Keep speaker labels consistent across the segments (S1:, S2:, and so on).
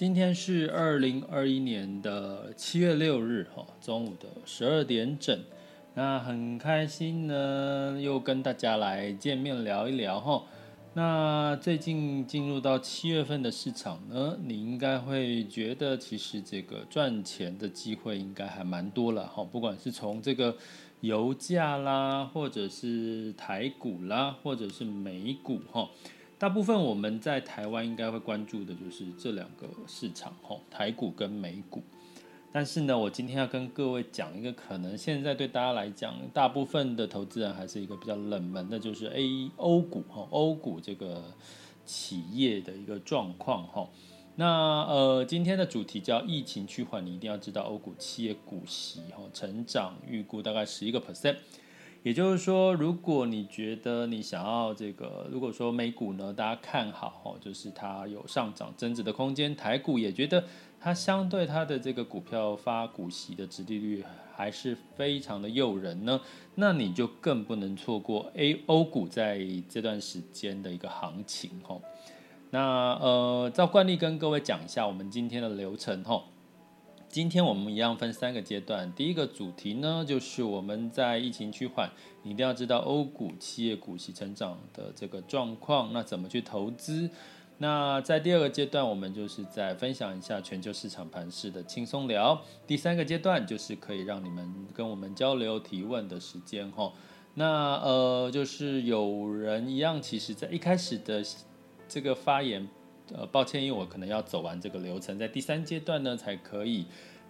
S1: 今天是二零二一年的七月六日，哈，中午的十二点整。那很开心呢，又跟大家来见面聊一聊，哈。那最近进入到七月份的市场呢，你应该会觉得，其实这个赚钱的机会应该还蛮多了，哈。不管是从这个油价啦，或者是台股啦，或者是美股，哈。大部分我们在台湾应该会关注的就是这两个市场，吼，台股跟美股。但是呢，我今天要跟各位讲一个可能现在对大家来讲，大部分的投资人还是一个比较冷门的，就是 A 欧股，吼，欧股这个企业的一个状况，吼。那呃，今天的主题叫疫情趋缓，你一定要知道欧股企业股息，吼，成长预估大概十一个 percent。也就是说，如果你觉得你想要这个，如果说美股呢，大家看好哦，就是它有上涨增值的空间，台股也觉得它相对它的这个股票发股息的殖利率还是非常的诱人呢，那你就更不能错过 A 欧股在这段时间的一个行情哦。那呃，照惯例跟各位讲一下我们今天的流程哦。今天我们一样分三个阶段。第一个主题呢，就是我们在疫情趋缓，你一定要知道欧股企业股息成长的这个状况，那怎么去投资？那在第二个阶段，我们就是在分享一下全球市场盘势的轻松聊。第三个阶段就是可以让你们跟我们交流提问的时间哈。那呃，就是有人一样，其实在一开始的这个发言。呃，抱歉，因为我可能要走完这个流程，在第三阶段呢才可以，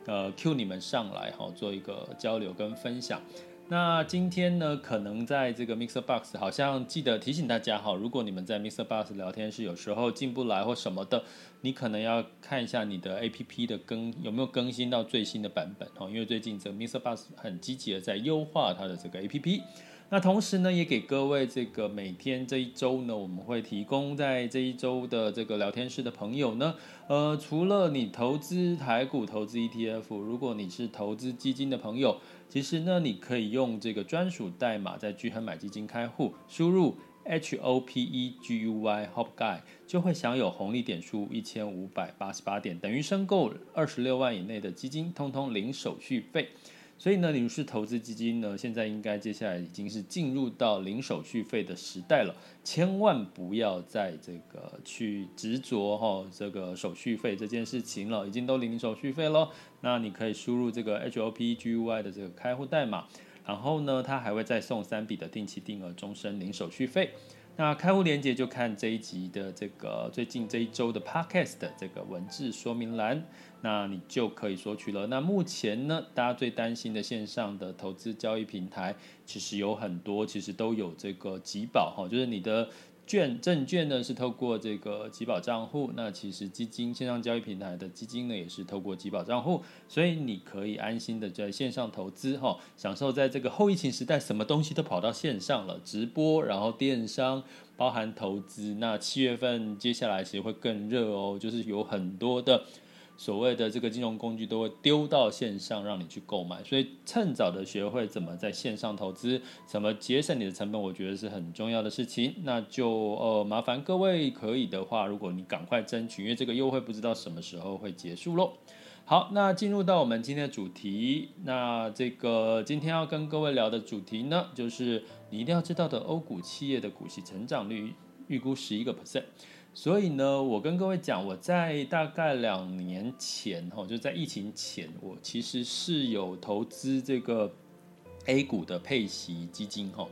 S1: 呃，Q 你们上来哈，做一个交流跟分享。那今天呢，可能在这个 Mixer Box，好像记得提醒大家哈，如果你们在 Mixer Box 聊天室有时候进不来或什么的，你可能要看一下你的 APP 的更有没有更新到最新的版本哈，因为最近这个 Mixer Box 很积极的在优化它的这个 APP。那同时呢，也给各位这个每天这一周呢，我们会提供在这一周的这个聊天室的朋友呢，呃，除了你投资台股、投资 ETF，如果你是投资基金的朋友，其实呢，你可以用这个专属代码在聚亨买基金开户，输入 H O P E G U Y hop Guy，就会享有红利点数一千五百八十八点，等于申购二十六万以内的基金，通通零手续费。所以呢，你是投资基金呢，现在应该接下来已经是进入到零手续费的时代了，千万不要再这个去执着哈这个手续费这件事情了，已经都零手续费了。那你可以输入这个 H O P G U Y 的这个开户代码，然后呢，它还会再送三笔的定期定额终身零手续费。那开户链接就看这一集的这个最近这一周的 Podcast 的这个文字说明栏，那你就可以索取了。那目前呢，大家最担心的线上的投资交易平台，其实有很多，其实都有这个集保哈，就是你的。券证券呢是透过这个集保账户，那其实基金线上交易平台的基金呢也是透过集保账户，所以你可以安心的在线上投资哈，享受在这个后疫情时代，什么东西都跑到线上了，直播，然后电商，包含投资，那七月份接下来其实会更热哦，就是有很多的。所谓的这个金融工具都会丢到线上让你去购买，所以趁早的学会怎么在线上投资，怎么节省你的成本，我觉得是很重要的事情。那就呃麻烦各位可以的话，如果你赶快争取，因为这个优惠不知道什么时候会结束喽。好，那进入到我们今天的主题，那这个今天要跟各位聊的主题呢，就是你一定要知道的欧股企业的股息成长率预估十一个 percent。所以呢，我跟各位讲，我在大概两年前哈，就在疫情前，我其实是有投资这个 A 股的配息基金哈，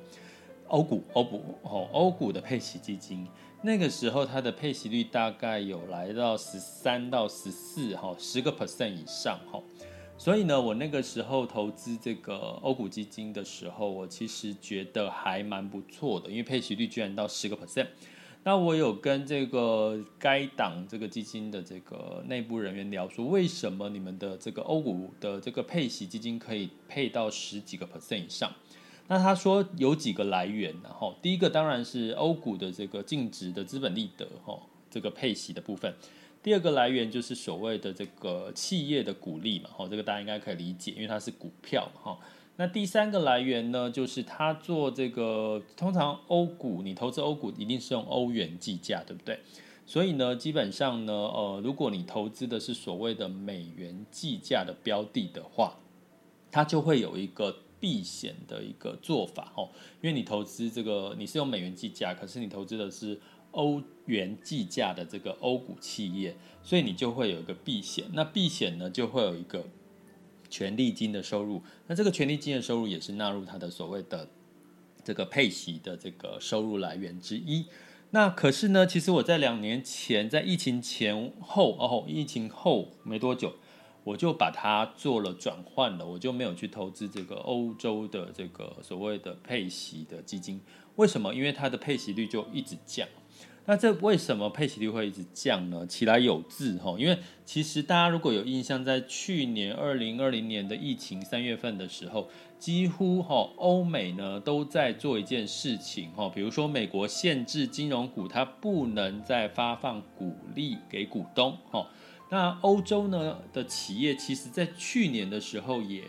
S1: 欧股欧股哦，欧股的配息基金，那个时候它的配息率大概有来到十三到十四哈，十个 percent 以上哈。所以呢，我那个时候投资这个欧股基金的时候，我其实觉得还蛮不错的，因为配息率居然到十个 percent。那我有跟这个该党这个基金的这个内部人员聊说，为什么你们的这个欧股的这个配息基金可以配到十几个 percent 以上？那他说有几个来源，然后第一个当然是欧股的这个净值的资本利得，哈，这个配息的部分。第二个来源就是所谓的这个企业的股利嘛，哈，这个大家应该可以理解，因为它是股票，哈。那第三个来源呢，就是他做这个，通常欧股，你投资欧股一定是用欧元计价，对不对？所以呢，基本上呢，呃，如果你投资的是所谓的美元计价的标的的话，它就会有一个避险的一个做法，哦，因为你投资这个你是用美元计价，可是你投资的是。欧元计价的这个欧股企业，所以你就会有一个避险。那避险呢，就会有一个权利金的收入。那这个权利金的收入也是纳入它的所谓的这个配息的这个收入来源之一。那可是呢，其实我在两年前，在疫情前后哦，疫情后没多久，我就把它做了转换了，我就没有去投资这个欧洲的这个所谓的配息的基金。为什么？因为它的配息率就一直降。那这为什么配息率会一直降呢？起来有字哈，因为其实大家如果有印象，在去年二零二零年的疫情三月份的时候，几乎哈欧美呢都在做一件事情哈，比如说美国限制金融股它不能再发放股利给股东哈，那欧洲呢的企业其实在去年的时候也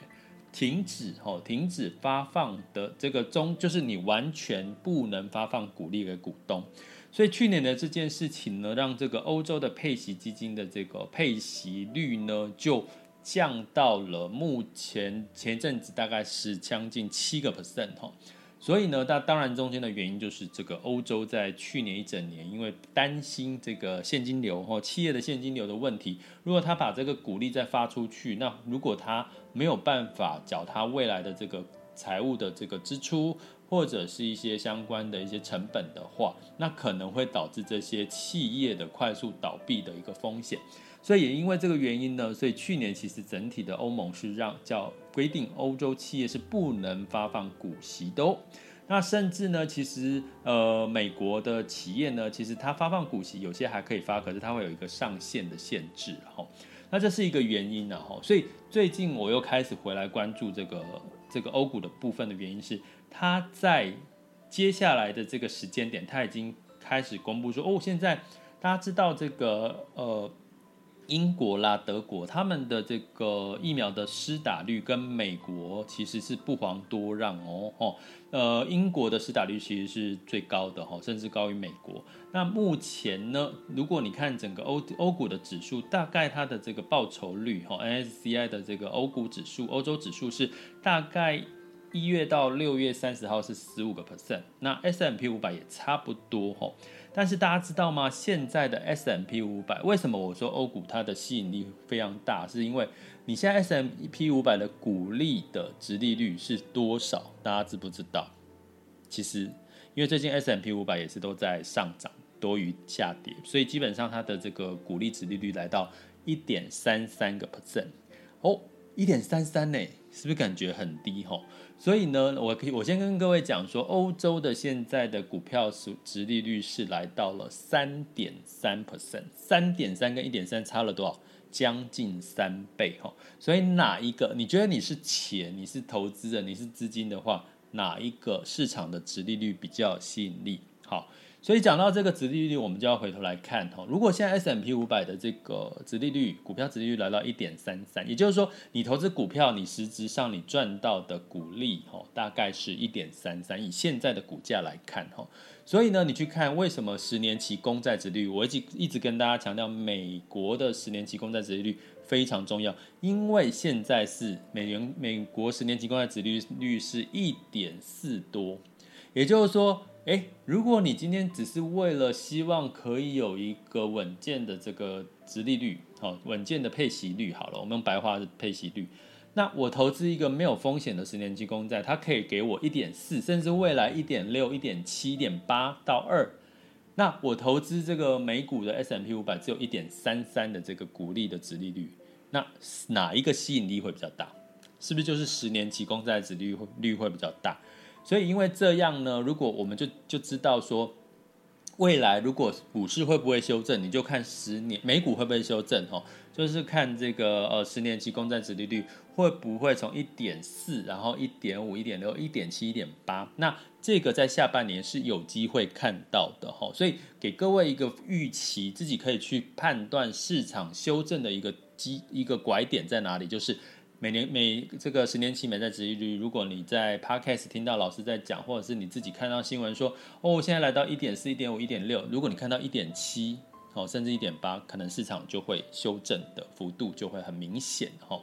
S1: 停止哈停止发放的这个中，就是你完全不能发放股利给股东。所以去年的这件事情呢，让这个欧洲的配息基金的这个配息率呢，就降到了目前前一阵子大概是将近七个 percent 哈。所以呢，那当然中间的原因就是这个欧洲在去年一整年，因为担心这个现金流哈，企业的现金流的问题，如果他把这个股利再发出去，那如果他没有办法缴他未来的这个财务的这个支出。或者是一些相关的一些成本的话，那可能会导致这些企业的快速倒闭的一个风险。所以也因为这个原因呢，所以去年其实整体的欧盟是让叫规定欧洲企业是不能发放股息的哦。那甚至呢，其实呃美国的企业呢，其实它发放股息有些还可以发，可是它会有一个上限的限制哈。那这是一个原因呢哈。所以最近我又开始回来关注这个这个欧股的部分的原因是。他在接下来的这个时间点，他已经开始公布说，哦，现在大家知道这个呃，英国啦、德国他们的这个疫苗的施打率跟美国其实是不遑多让哦，哦，呃，英国的施打率其实是最高的哈，甚至高于美国。那目前呢，如果你看整个欧欧股的指数，大概它的这个报酬率哈，N S C I 的这个欧股指数、欧洲指数是大概。一月到六月三十号是十五个 percent，那 S M P 五百也差不多吼。但是大家知道吗？现在的 S M P 五百为什么我说欧股它的吸引力非常大？是因为你现在 S M P 五百的股利的殖利率是多少？大家知不知道？其实因为最近 S M P 五百也是都在上涨多于下跌，所以基本上它的这个股利殖利率来到一点三三个 percent 哦，一点三三呢，是不是感觉很低吼？所以呢，我可以我先跟各位讲说，欧洲的现在的股票殖殖利率是来到了三点三 percent，三点三跟一点三差了多少？将近三倍哈。所以哪一个？你觉得你是钱，你是投资人，你是资金的话，哪一个市场的值利率比较吸引力？好。所以讲到这个殖利率，我们就要回头来看哈。如果现在 S M P 五百的这个殖利率，股票殖利率来到一点三三，也就是说，你投资股票，你实质上你赚到的股利哈，大概是一点三三。以现在的股价来看哈，所以呢，你去看为什么十年期公债殖利率，我一直一直跟大家强调，美国的十年期公债殖利率非常重要，因为现在是美元美国十年期公债殖利率是一点四多。也就是说，诶，如果你今天只是为了希望可以有一个稳健的这个殖利率，好，稳健的配息率，好了，我们用白话的配息率。那我投资一个没有风险的十年期公债，它可以给我一点四，甚至未来一点六、一点七、一点八到二。那我投资这个美股的 S M P 五百只有一点三三的这个股利的殖利率，那哪一个吸引力会比较大？是不是就是十年期公债殖利率率会比较大？所以因为这样呢，如果我们就就知道说。未来如果股市会不会修正，你就看十年美股会不会修正哦，就是看这个呃十年期公债殖利率会不会从一点四，然后一点五、一点六、一点七、一点八，那这个在下半年是有机会看到的哈，所以给各位一个预期，自己可以去判断市场修正的一个基一个拐点在哪里，就是。每年每这个十年期美债殖利率，如果你在 Podcast 听到老师在讲，或者是你自己看到新闻说，哦，现在来到一点四、一点五、一点六，如果你看到一点七，哦，甚至一点八，可能市场就会修正的幅度就会很明显，哈。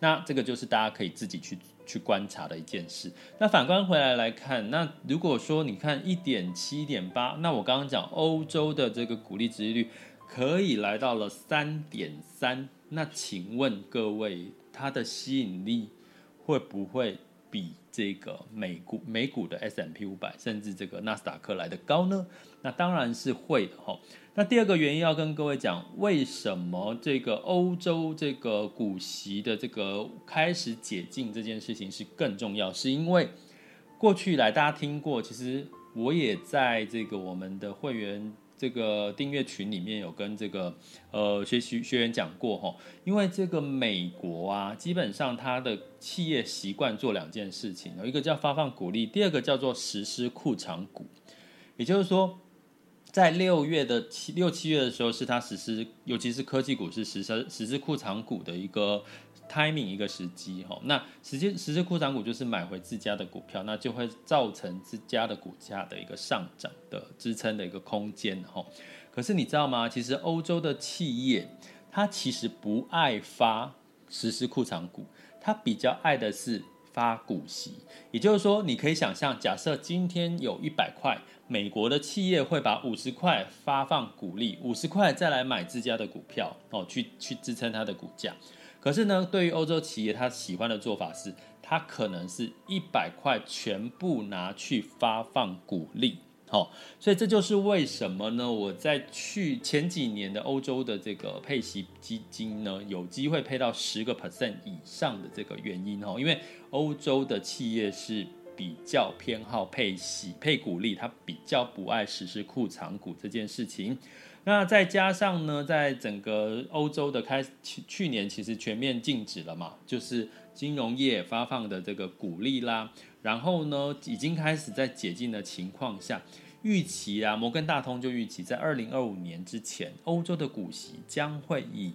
S1: 那这个就是大家可以自己去去观察的一件事。那反观回来来看，那如果说你看一点七、一点八，那我刚刚讲欧洲的这个股利殖利率可以来到了三点三，那请问各位？它的吸引力会不会比这个美股美股的 S M P 五百，甚至这个纳斯达克来的高呢？那当然是会的哈。那第二个原因要跟各位讲，为什么这个欧洲这个股息的这个开始解禁这件事情是更重要？是因为过去来大家听过，其实我也在这个我们的会员。这个订阅群里面有跟这个呃学习学员讲过哈，因为这个美国啊，基本上它的企业习惯做两件事情，有一个叫发放股利，第二个叫做实施库藏股，也就是说，在六月的七六七月的时候，是它实施，尤其是科技股是实施实施库藏股的一个。Timing 一个时机哈，那实际实质库藏股就是买回自家的股票，那就会造成自家的股价的一个上涨的支撑的一个空间哈。可是你知道吗？其实欧洲的企业它其实不爱发实施库藏股，它比较爱的是发股息。也就是说，你可以想象，假设今天有一百块，美国的企业会把五十块发放股利，五十块再来买自家的股票哦，去去支撑它的股价。可是呢，对于欧洲企业，他喜欢的做法是，他可能是一百块全部拿去发放股利，好，所以这就是为什么呢？我在去前几年的欧洲的这个配息基金呢，有机会配到十个 percent 以上的这个原因哦，因为欧洲的企业是比较偏好配息、配股利，他比较不爱实施库藏股这件事情。那再加上呢，在整个欧洲的开去去年其实全面禁止了嘛，就是金融业发放的这个股利啦，然后呢，已经开始在解禁的情况下，预期啊，摩根大通就预期在二零二五年之前，欧洲的股息将会以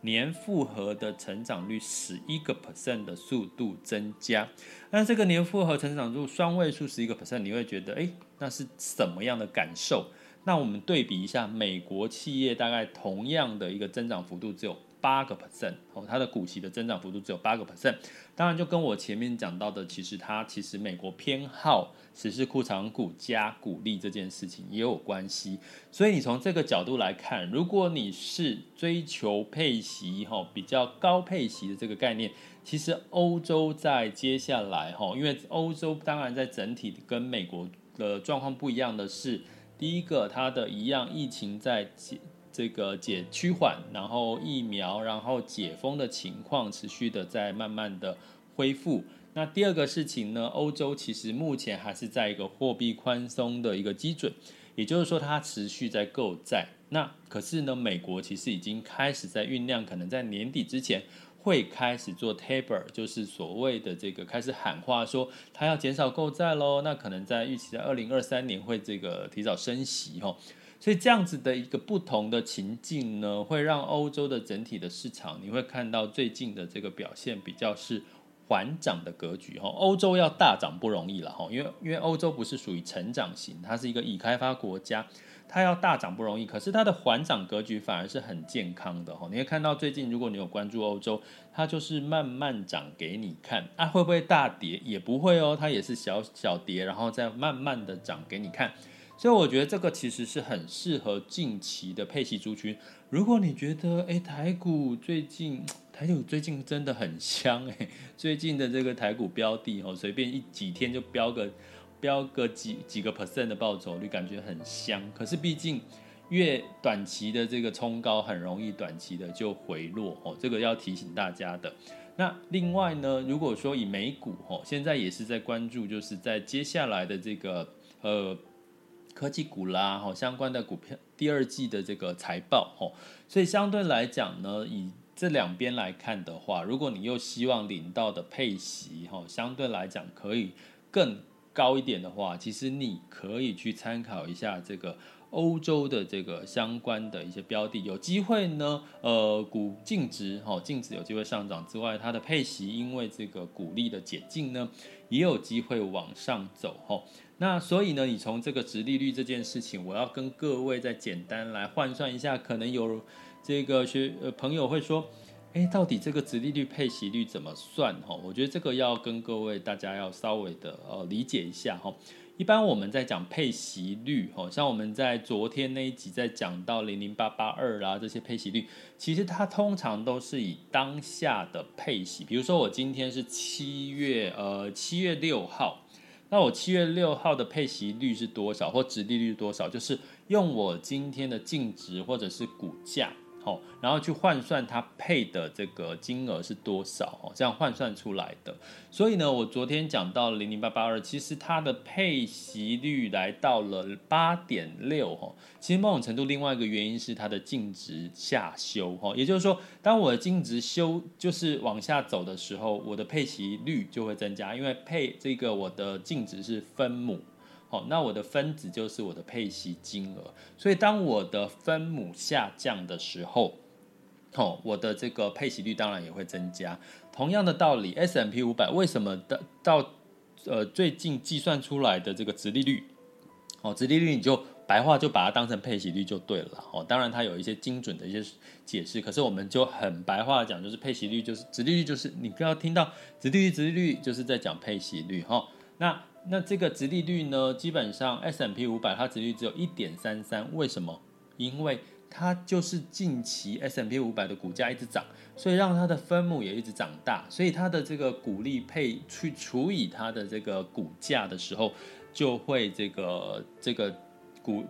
S1: 年复合的成长率十一个 percent 的速度增加。那这个年复合成长率双位数十一个 percent，你会觉得，哎，那是什么样的感受？那我们对比一下，美国企业大概同样的一个增长幅度只有八个 percent，哦，它的股息的增长幅度只有八个 percent。当然，就跟我前面讲到的，其实它其实美国偏好实施库藏股加股利这件事情也有关系。所以你从这个角度来看，如果你是追求配息哈比较高配息的这个概念，其实欧洲在接下来哈，因为欧洲当然在整体跟美国的状况不一样的是。第一个，它的一样疫情在解这个解趋缓，然后疫苗，然后解封的情况持续的在慢慢的恢复。那第二个事情呢，欧洲其实目前还是在一个货币宽松的一个基准，也就是说它持续在购债。那可是呢，美国其实已经开始在酝酿，可能在年底之前。会开始做 taper，就是所谓的这个开始喊话说，他要减少购债喽。那可能在预期在二零二三年会这个提早升息哈。所以这样子的一个不同的情境呢，会让欧洲的整体的市场，你会看到最近的这个表现比较是缓涨的格局哈。欧洲要大涨不容易了哈，因为因为欧洲不是属于成长型，它是一个已开发国家。它要大涨不容易，可是它的缓涨格局反而是很健康的哈。你会看到最近，如果你有关注欧洲，它就是慢慢涨给你看啊，会不会大跌？也不会哦，它也是小小跌，然后再慢慢的涨给你看。所以我觉得这个其实是很适合近期的配息族群。如果你觉得哎，台股最近台股最近真的很香哎，最近的这个台股标的哦，随便一几天就标个标个几几个 percent 的报酬率，感觉很香。可是毕竟越短期的这个冲高，很容易短期的就回落哦，这个要提醒大家的。那另外呢，如果说以美股哦，现在也是在关注，就是在接下来的这个呃。科技股啦，哈，相关的股票第二季的这个财报，哦，所以相对来讲呢，以这两边来看的话，如果你又希望领到的配息，哈，相对来讲可以更高一点的话，其实你可以去参考一下这个欧洲的这个相关的一些标的，有机会呢，呃，股净值，哈，净值有机会上涨之外，它的配息因为这个股利的解禁呢，也有机会往上走，哈。那所以呢，你从这个殖利率这件事情，我要跟各位再简单来换算一下，可能有这个学朋友会说，哎，到底这个殖利率配息率怎么算哈？我觉得这个要跟各位大家要稍微的呃理解一下哈。一般我们在讲配息率哈，像我们在昨天那一集在讲到零零八八二啦这些配息率，其实它通常都是以当下的配息，比如说我今天是七月呃七月六号。那我七月六号的配息率是多少，或殖利率多少？就是用我今天的净值或者是股价。好，然后去换算它配的这个金额是多少哦，这样换算出来的。所以呢，我昨天讲到零零八八二，其实它的配息率来到了八点六哦。其实某种程度，另外一个原因是它的净值下修哦，也就是说，当我的净值修就是往下走的时候，我的配息率就会增加，因为配这个我的净值是分母。好，那我的分子就是我的配息金额，所以当我的分母下降的时候，哦，我的这个配息率当然也会增加。同样的道理，S M P 五百为什么到到呃最近计算出来的这个殖利率，哦，殖利率你就白话就把它当成配息率就对了。哦，当然它有一些精准的一些解释，可是我们就很白话讲，就是配息率就是殖利率就是你不要听到殖利率殖利率就是在讲配息率哈，那。那这个值利率呢，基本上 S M P 五百它值率只有一点三三，为什么？因为它就是近期 S M P 五百的股价一直涨，所以让它的分母也一直长大，所以它的这个股利配去除以它的这个股价的时候，就会这个这个。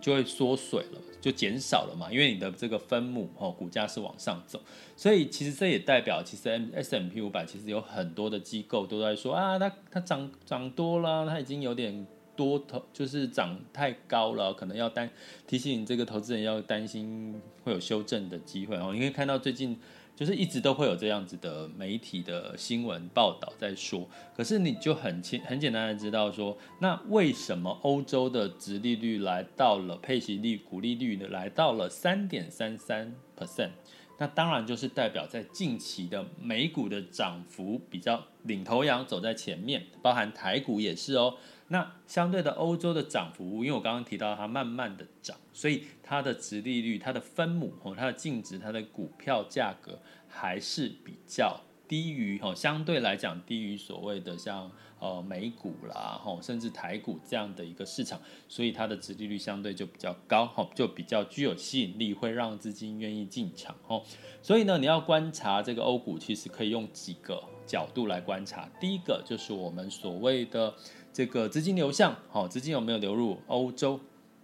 S1: 就会缩水了，就减少了嘛，因为你的这个分母哦，股价是往上走，所以其实这也代表，其实 S M P 五百其实有很多的机构都在说啊，它它涨涨多了，它已经有点多头，就是涨太高了，可能要担提醒这个投资人要担心会有修正的机会哦，你可以看到最近。就是一直都会有这样子的媒体的新闻报道在说，可是你就很清很简单的知道说，那为什么欧洲的殖利率来到了配息率、股利率呢？来到了三点三三 percent，那当然就是代表在近期的美股的涨幅比较领头羊走在前面，包含台股也是哦。那相对的欧洲的涨幅，因为我刚刚提到它慢慢的涨，所以它的殖利率、它的分母哦、它的净值、它的股票价格还是比较低于哦，相对来讲低于所谓的像呃美股啦吼，甚至台股这样的一个市场，所以它的殖利率相对就比较高吼，就比较具有吸引力，会让资金愿意进场吼。所以呢，你要观察这个欧股，其实可以用几个角度来观察。第一个就是我们所谓的。这个资金流向，好，资金有没有流入欧洲？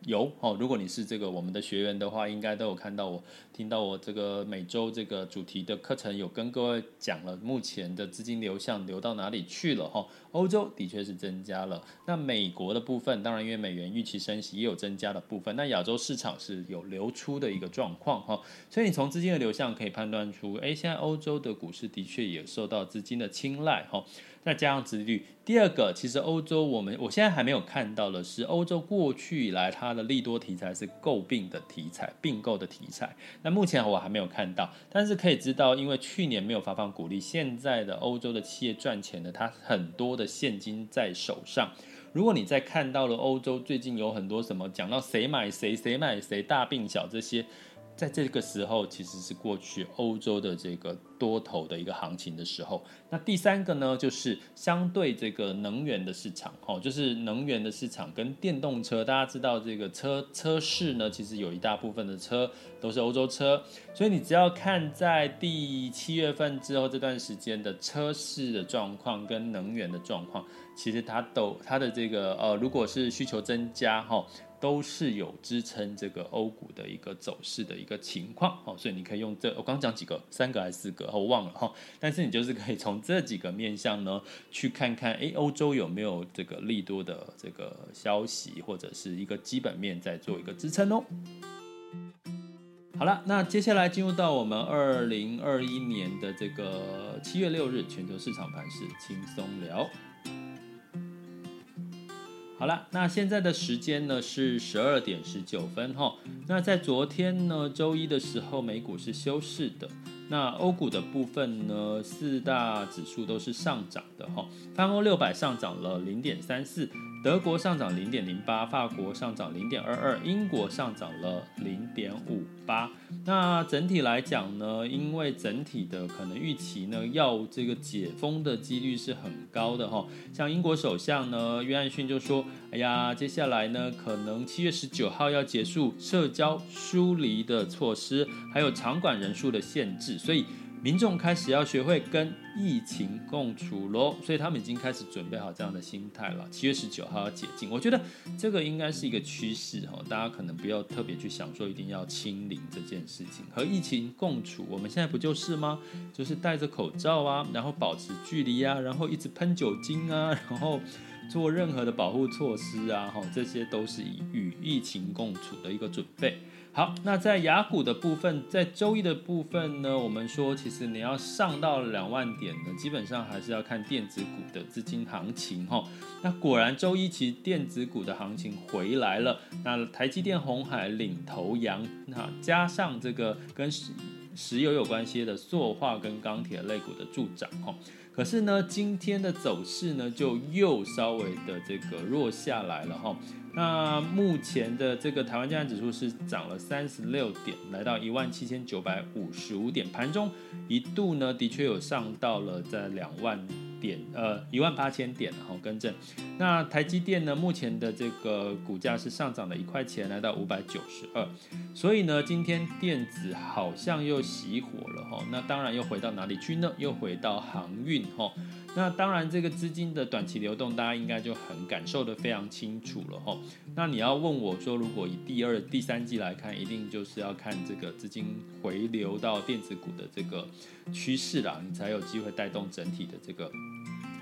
S1: 有，哦，如果你是这个我们的学员的话，应该都有看到我听到我这个每周这个主题的课程，有跟各位讲了目前的资金流向流到哪里去了，哈，欧洲的确是增加了，那美国的部分，当然因为美元预期升息也有增加的部分，那亚洲市场是有流出的一个状况，哈，所以你从资金的流向可以判断出，哎，现在欧洲的股市的确也受到资金的青睐，哈。再加上殖利率，第二个，其实欧洲我们我现在还没有看到的是，欧洲过去以来它的利多题材是购并的题材、并购的题材。那目前我还没有看到，但是可以知道，因为去年没有发放股利，现在的欧洲的企业赚钱的，它很多的现金在手上。如果你在看到了欧洲最近有很多什么讲到谁买谁谁买谁大病小这些。在这个时候，其实是过去欧洲的这个多头的一个行情的时候。那第三个呢，就是相对这个能源的市场，哦，就是能源的市场跟电动车。大家知道这个车车市呢，其实有一大部分的车都是欧洲车，所以你只要看在第七月份之后这段时间的车市的状况跟能源的状况，其实它都它的这个呃，如果是需求增加，哈。都是有支撑这个欧股的一个走势的一个情况，哦，所以你可以用这我刚刚讲几个，三个还是四个，我忘了哈。但是你就是可以从这几个面向呢，去看看，哎，欧洲有没有这个利多的这个消息，或者是一个基本面在做一个支撑哦。好了，那接下来进入到我们二零二一年的这个七月六日全球市场盘势轻松聊。好了，那现在的时间呢是十二点十九分哈。那在昨天呢，周一的时候，美股是休市的。那欧股的部分呢，四大指数都是上涨的哈。泛欧六百上涨了零点三四。德国上涨零点零八，法国上涨零点二二，英国上涨了零点五八。那整体来讲呢，因为整体的可能预期呢，要这个解封的几率是很高的哈。像英国首相呢，约翰逊就说：“哎呀，接下来呢，可能七月十九号要结束社交疏离的措施，还有场馆人数的限制，所以。”民众开始要学会跟疫情共处喽，所以他们已经开始准备好这样的心态了。七月十九号要解禁，我觉得这个应该是一个趋势哈，大家可能不要特别去想说一定要清零这件事情，和疫情共处，我们现在不就是吗？就是戴着口罩啊，然后保持距离啊，然后一直喷酒精啊，然后做任何的保护措施啊，哈，这些都是以与疫情共处的一个准备。好，那在雅股的部分，在周一的部分呢，我们说其实你要上到两万点呢，基本上还是要看电子股的资金行情哈。那果然周一其实电子股的行情回来了，那台积电、红海领头羊，那加上这个跟石石油有关系的塑化跟钢铁类股的助涨哈。可是呢，今天的走势呢，就又稍微的这个弱下来了哈。那目前的这个台湾加权指数是涨了三十六点，来到一万七千九百五十五点，盘中一度呢的确有上到了在两万点，呃一万八千点，然后更正。那台积电呢，目前的这个股价是上涨了一块钱，来到五百九十二。所以呢，今天电子好像又熄火了哈。那当然又回到哪里去呢？又回到航运哈。那当然，这个资金的短期流动，大家应该就很感受的非常清楚了哈。那你要问我说，如果以第二、第三季来看，一定就是要看这个资金回流到电子股的这个趋势啦，你才有机会带动整体的这个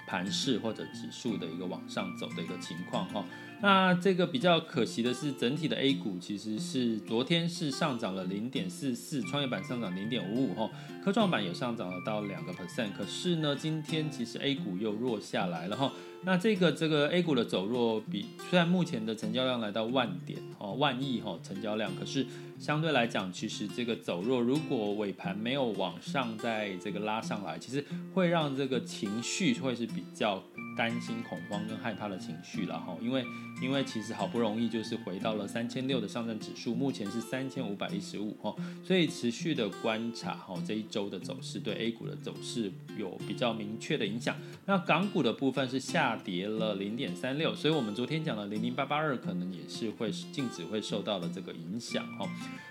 S1: 盘势或者指数的一个往上走的一个情况哈。那这个比较可惜的是，整体的 A 股其实是昨天是上涨了零点四四，创业板上涨零点五五哈，科创板也上涨了到两个 percent，可是呢，今天其实 A 股又弱下来了哈。那这个这个 A 股的走弱比，虽然目前的成交量来到万点哦，万亿哈成交量，可是相对来讲，其实这个走弱，如果尾盘没有往上在这个拉上来，其实会让这个情绪会是比较。担心、恐慌跟害怕的情绪了哈，因为因为其实好不容易就是回到了三千六的上证指数，目前是三千五百一十五哈，所以持续的观察哈这一周的走势，对 A 股的走势有比较明确的影响。那港股的部分是下跌了零点三六，所以我们昨天讲的零零八八二可能也是会净值会受到了这个影响哈。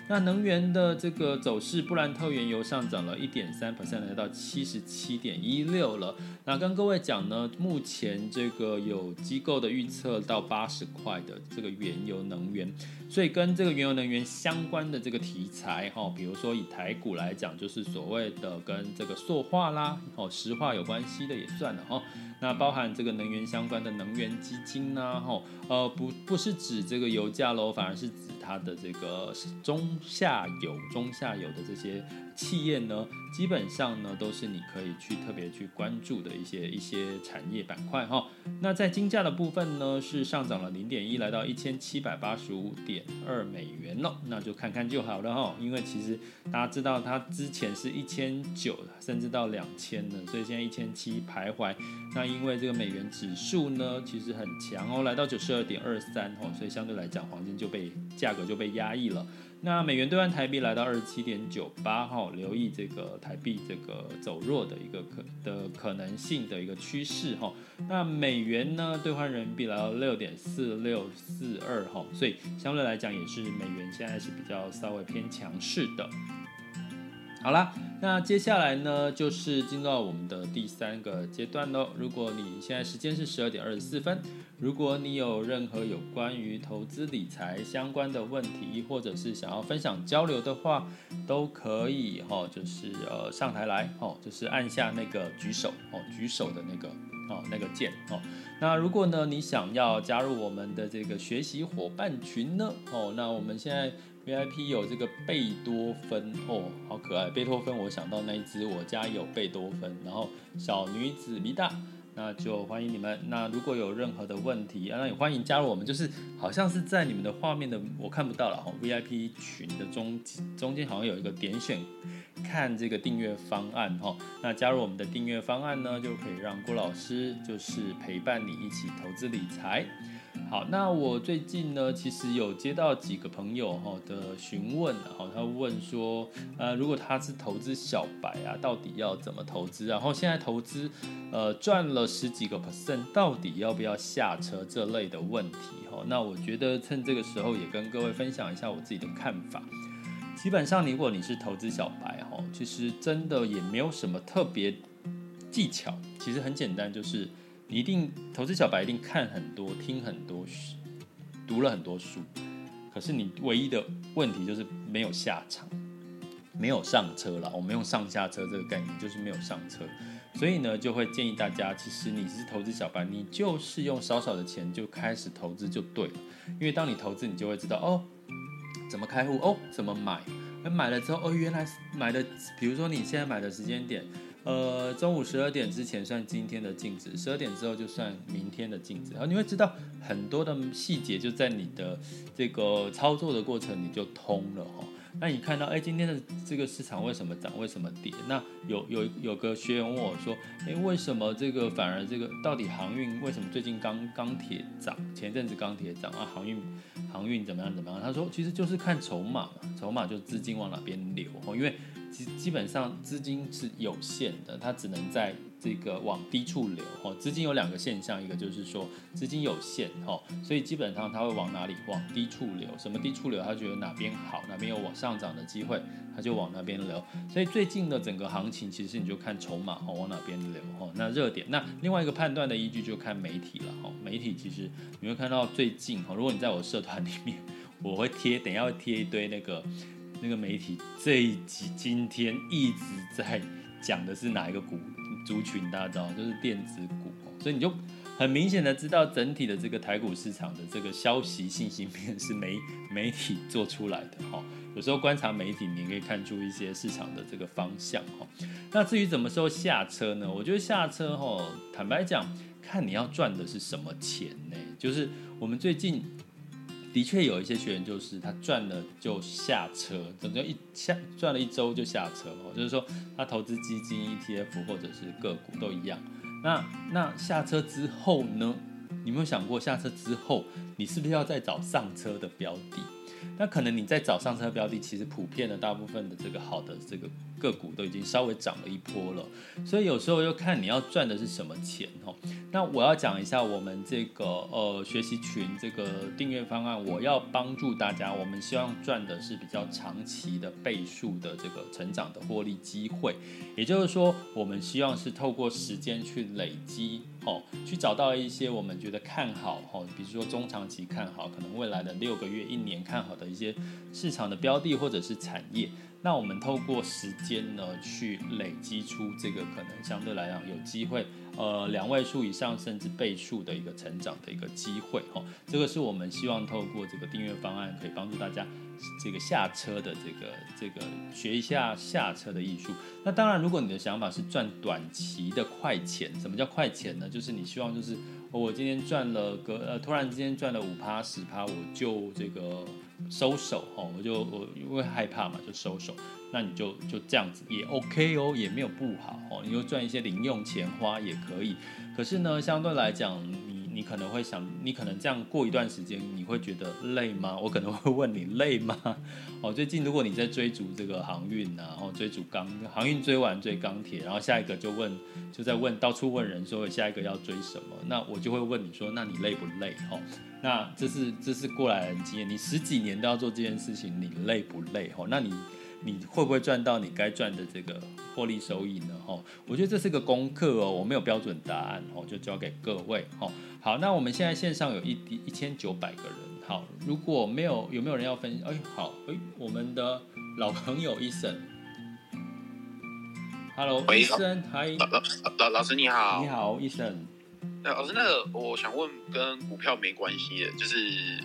S1: 那能源的这个走势，布兰特原油上涨了一点三 percent，来到七十七点一六了。那跟各位讲呢，目前前这个有机构的预测到八十块的这个原油能源，所以跟这个原油能源相关的这个题材哈，比如说以台股来讲，就是所谓的跟这个塑化啦、哦石化有关系的也算了哈。那包含这个能源相关的能源基金呐，哈呃不不是指这个油价喽，反而是指它的这个中下游、中下游的这些企业呢，基本上呢都是你可以去特别去关注的一些一些产业板块哈。那在金价的部分呢，是上涨了零点一，来到一千七百八十五点二美元了。那就看看就好了哈，因为其实大家知道它之前是一千九，甚至到两千的，所以现在一千七徘徊。那因为这个美元指数呢，其实很强哦，来到九十二点二三哦，所以相对来讲，黄金就被价格就被压抑了。那美元兑换台币来到二十七点九八哈，留意这个台币这个走弱的一个可的可能性的一个趋势哈。那美元呢兑换人民币来到六点四六四二哈，所以相对来讲也是美元现在是比较稍微偏强势的。好啦，那接下来呢，就是进入到我们的第三个阶段喽。如果你现在时间是十二点二十四分，如果你有任何有关于投资理财相关的问题，或者是想要分享交流的话，都可以哈，就是呃上台来哦，就是按下那个举手哦，举手的那个哦那个键哦。那如果呢，你想要加入我们的这个学习伙伴群呢，哦，那我们现在。VIP 有这个贝多芬哦，好可爱！贝多芬，我想到那一只，我家有贝多芬。然后小女子李大，那就欢迎你们。那如果有任何的问题啊，那也欢迎加入我们。就是好像是在你们的画面的，我看不到了哈。VIP 群的中中间好像有一个点选看这个订阅方案哈。那加入我们的订阅方案呢，就可以让郭老师就是陪伴你一起投资理财。好，那我最近呢，其实有接到几个朋友哈的询问，哈，他问说，呃，如果他是投资小白啊，到底要怎么投资？然后现在投资，呃，赚了十几个 percent，到底要不要下车？这类的问题哈，那我觉得趁这个时候也跟各位分享一下我自己的看法。基本上，如果你是投资小白哈，其实真的也没有什么特别技巧，其实很简单，就是。你一定投资小白一定看很多、听很多、读了很多书，可是你唯一的问题就是没有下场，没有上车了。我们用上下车这个概念，就是没有上车，所以呢，就会建议大家，其实你是投资小白，你就是用少少的钱就开始投资就对了。因为当你投资，你就会知道哦，怎么开户哦，怎么买，买了之后哦，原来买的，比如说你现在买的时间点。呃，中午十二点之前算今天的净值，十二点之后就算明天的净值。然后你会知道很多的细节，就在你的这个操作的过程你就通了哈。那你看到，哎，今天的这个市场为什么涨，为什么跌？那有有有个学员问我说，哎，为什么这个反而这个到底航运为什么最近钢钢铁涨？前阵子钢铁涨啊，航运航运怎么样怎么样？他说其实就是看筹码嘛，筹码就资金往哪边流哦，因为。基基本上资金是有限的，它只能在这个往低处流。哦，资金有两个现象，一个就是说资金有限，哦，所以基本上它会往哪里？往低处流。什么低处流？他觉得哪边好，哪边有往上涨的机会，他就往那边流。所以最近的整个行情，其实你就看筹码，哦，往哪边流，哦，那热点。那另外一个判断的依据就看媒体了，哦，媒体其实你会看到最近，哦，如果你在我社团里面，我会贴，等下会贴一堆那个。那个媒体这一集今天一直在讲的是哪一个股族群？大家知道，就是电子股，所以你就很明显的知道整体的这个台股市场的这个消息信息面是媒 媒体做出来的哈。有时候观察媒体，你可以看出一些市场的这个方向哈。那至于什么时候下车呢？我觉得下车哈，坦白讲，看你要赚的是什么钱呢？就是我们最近。的确有一些学员，就是他赚了就下车，整个一下赚了一周就下车哦，就是说他投资基金、ETF 或者是个股都一样。那那下车之后呢？你有没有想过下车之后，你是不是要再找上车的标的？那可能你在找上车标的，其实普遍的大部分的这个好的这个个股都已经稍微涨了一波了，所以有时候又看你要赚的是什么钱哦。那我要讲一下我们这个呃学习群这个订阅方案，我要帮助大家，我们希望赚的是比较长期的倍数的这个成长的获利机会，也就是说，我们希望是透过时间去累积哦，去找到一些我们觉得看好哦，比如说中长期看好，可能未来的六个月、一年看好的一些市场的标的或者是产业。那我们透过时间呢，去累积出这个可能相对来讲有机会，呃，两位数以上甚至倍数的一个成长的一个机会哈。这个是我们希望透过这个订阅方案可以帮助大家这个下车的这个这个学一下下车的艺术。那当然，如果你的想法是赚短期的快钱，什么叫快钱呢？就是你希望就是、我今天赚了个呃，突然之间赚了五趴十趴，我就这个收手哦，我就我因为害怕嘛，就收手。那你就就这样子也 OK 哦，也没有不好哦，你就赚一些零用钱花也可以。可是呢，相对来讲，你可能会想，你可能这样过一段时间，你会觉得累吗？我可能会问你累吗？哦，最近如果你在追逐这个航运啊，然后追逐钢航运追完追钢铁，然后下一个就问，就在问到处问人说下一个要追什么？那我就会问你说，那你累不累？哦，那这是这是过来人经验，你十几年都要做这件事情，你累不累？哦，那你。你会不会赚到你该赚的这个获利收益呢？哦，我觉得这是个功课哦，我没有标准答案哦，就交给各位哦。好，那我们现在线上有一一千九百个人，好，如果没有有没有人要分享？哎，好，哎，我们的老朋友医生，Hello，医生，嗨，老
S2: 老老师你好，
S1: 你好，医生，
S2: 老师，那个我想问跟股票没关系的，就是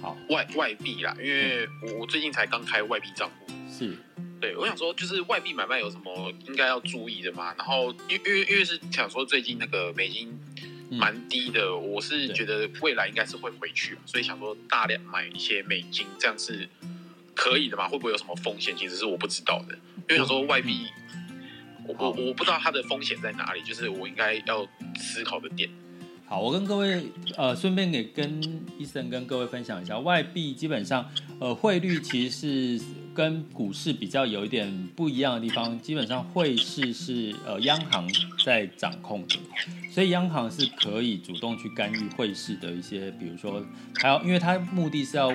S2: 好外外币啦，因为我我最近才刚开外币账户，
S1: 是。
S2: 对，我想说，就是外币买卖有什么应该要注意的吗？然后，因因为因为是想说，最近那个美金蛮低的，嗯，我是觉得未来应该是会回去，所以想说大量买一些美金，这样是可以的吗？会不会有什么风险？其实是我不知道的，因为想说外币，我我我不知道它的风险在哪里，就是我应该要思考的点。
S1: 好，我跟各位呃，顺便给跟医生跟各位分享一下，外币基本上呃汇率其实是跟股市比较有一点不一样的地方，基本上汇市是呃央行在掌控的，所以央行是可以主动去干预汇市的一些，比如说还要，因为它目的是要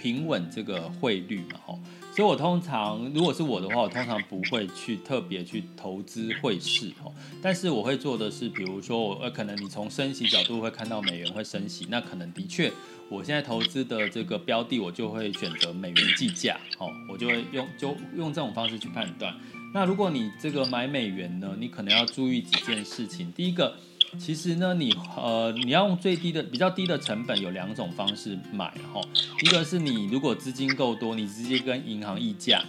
S1: 平稳这个汇率嘛，吼。所以，我通常如果是我的话，我通常不会去特别去投资汇市哦。但是我会做的是，比如说，我呃，可能你从升息角度会看到美元会升息，那可能的确，我现在投资的这个标的，我就会选择美元计价哦，我就会用就用这种方式去判断。那如果你这个买美元呢，你可能要注意几件事情。第一个。其实呢，你呃，你要用最低的、比较低的成本，有两种方式买哈。一个是你如果资金够多，你直接跟银行议价。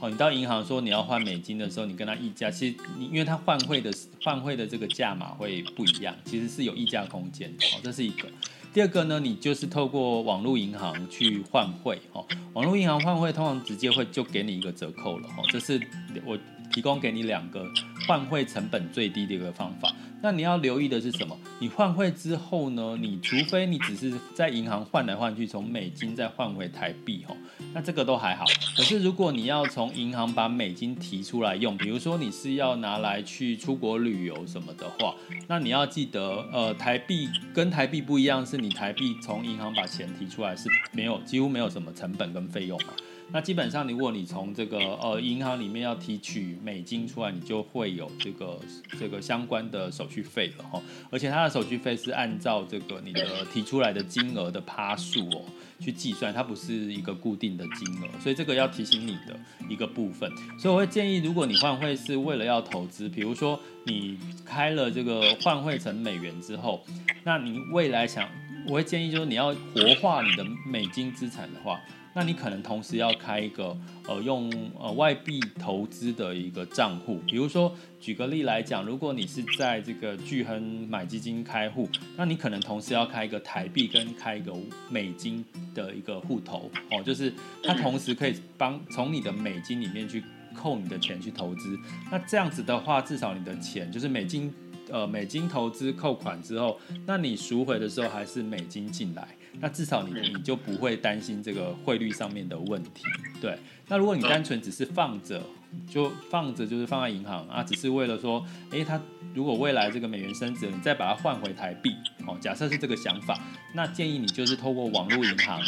S1: 好，你到银行说你要换美金的时候，你跟他议价，其实你因为他换汇的换汇的这个价码会不一样，其实是有议价空间的。哦，这是一个。第二个呢，你就是透过网络银行去换汇。哦，网络银行换汇通常直接会就给你一个折扣了。哦，这是我提供给你两个换汇成本最低的一个方法。那你要留意的是什么？你换汇之后呢？你除非你只是在银行换来换去，从美金再换回台币哦，那这个都还好。可是如果你要从银行把美金提出来用，比如说你是要拿来去出国旅游什么的话，那你要记得，呃，台币跟台币不一样，是你台币从银行把钱提出来是没有，几乎没有什么成本跟费用嘛。那基本上，如果你从这个呃银行里面要提取美金出来，你就会有这个这个相关的手续费了哈。而且它的手续费是按照这个你的提出来的金额的趴数哦去计算，它不是一个固定的金额，所以这个要提醒你的一个部分。所以我会建议，如果你换汇是为了要投资，比如说你开了这个换汇成美元之后，那你未来想，我会建议就是你要活化你的美金资产的话。那你可能同时要开一个呃用呃外币投资的一个账户，比如说举个例来讲，如果你是在这个巨亨买基金开户，那你可能同时要开一个台币跟开一个美金的一个户头。哦，就是它同时可以帮从你的美金里面去扣你的钱去投资，那这样子的话，至少你的钱就是美金呃美金投资扣款之后，那你赎回的时候还是美金进来。那至少你你就不会担心这个汇率上面的问题，对。那如果你单纯只是放着，就放着就是放在银行啊，只是为了说，诶，它如果未来这个美元升值了，你再把它换回台币，哦，假设是这个想法，那建议你就是透过网络银行，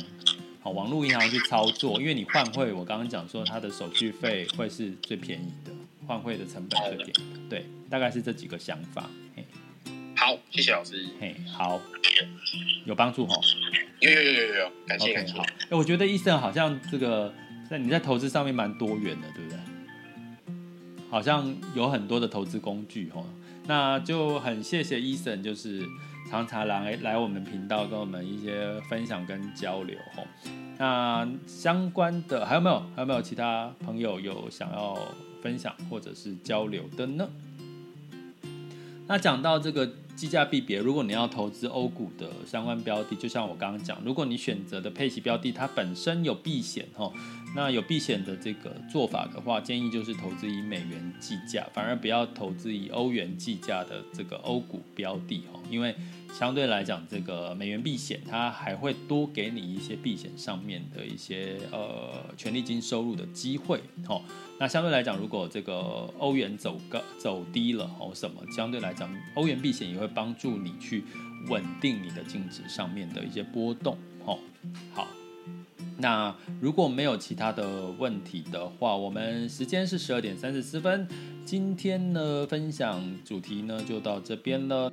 S1: 好，网络银行去操作，因为你换汇，我刚刚讲说它的手续费会是最便宜的，换汇的成本最便宜，对，大概是这几个想法。
S2: 好，谢谢老师。
S1: 嘿，好，有帮助哈。
S2: 有有有有有，感
S1: 谢
S2: 感谢。
S1: 好，哎，我觉得医生好像这个在你在投资上面蛮多元的，对不对？好像有很多的投资工具哈。那就很谢谢 Eason，就是常常来来我们频道跟我们一些分享跟交流哈。那相关的还有没有？还有没有其他朋友有想要分享或者是交流的呢？那讲到这个计价币别，如果你要投资欧股的相关标的，就像我刚刚讲，如果你选择的配息标的它本身有避险哈。那有避险的这个做法的话，建议就是投资以美元计价，反而不要投资以欧元计价的这个欧股标的哦，因为相对来讲，这个美元避险它还会多给你一些避险上面的一些呃权利金收入的机会哦。那相对来讲，如果这个欧元走高走低了哦，什么相对来讲，欧元避险也会帮助你去稳定你的净值上面的一些波动哦。好。那如果没有其他的问题的话，我们时间是十二点三十四分。今天呢，分享主题呢就到这边了。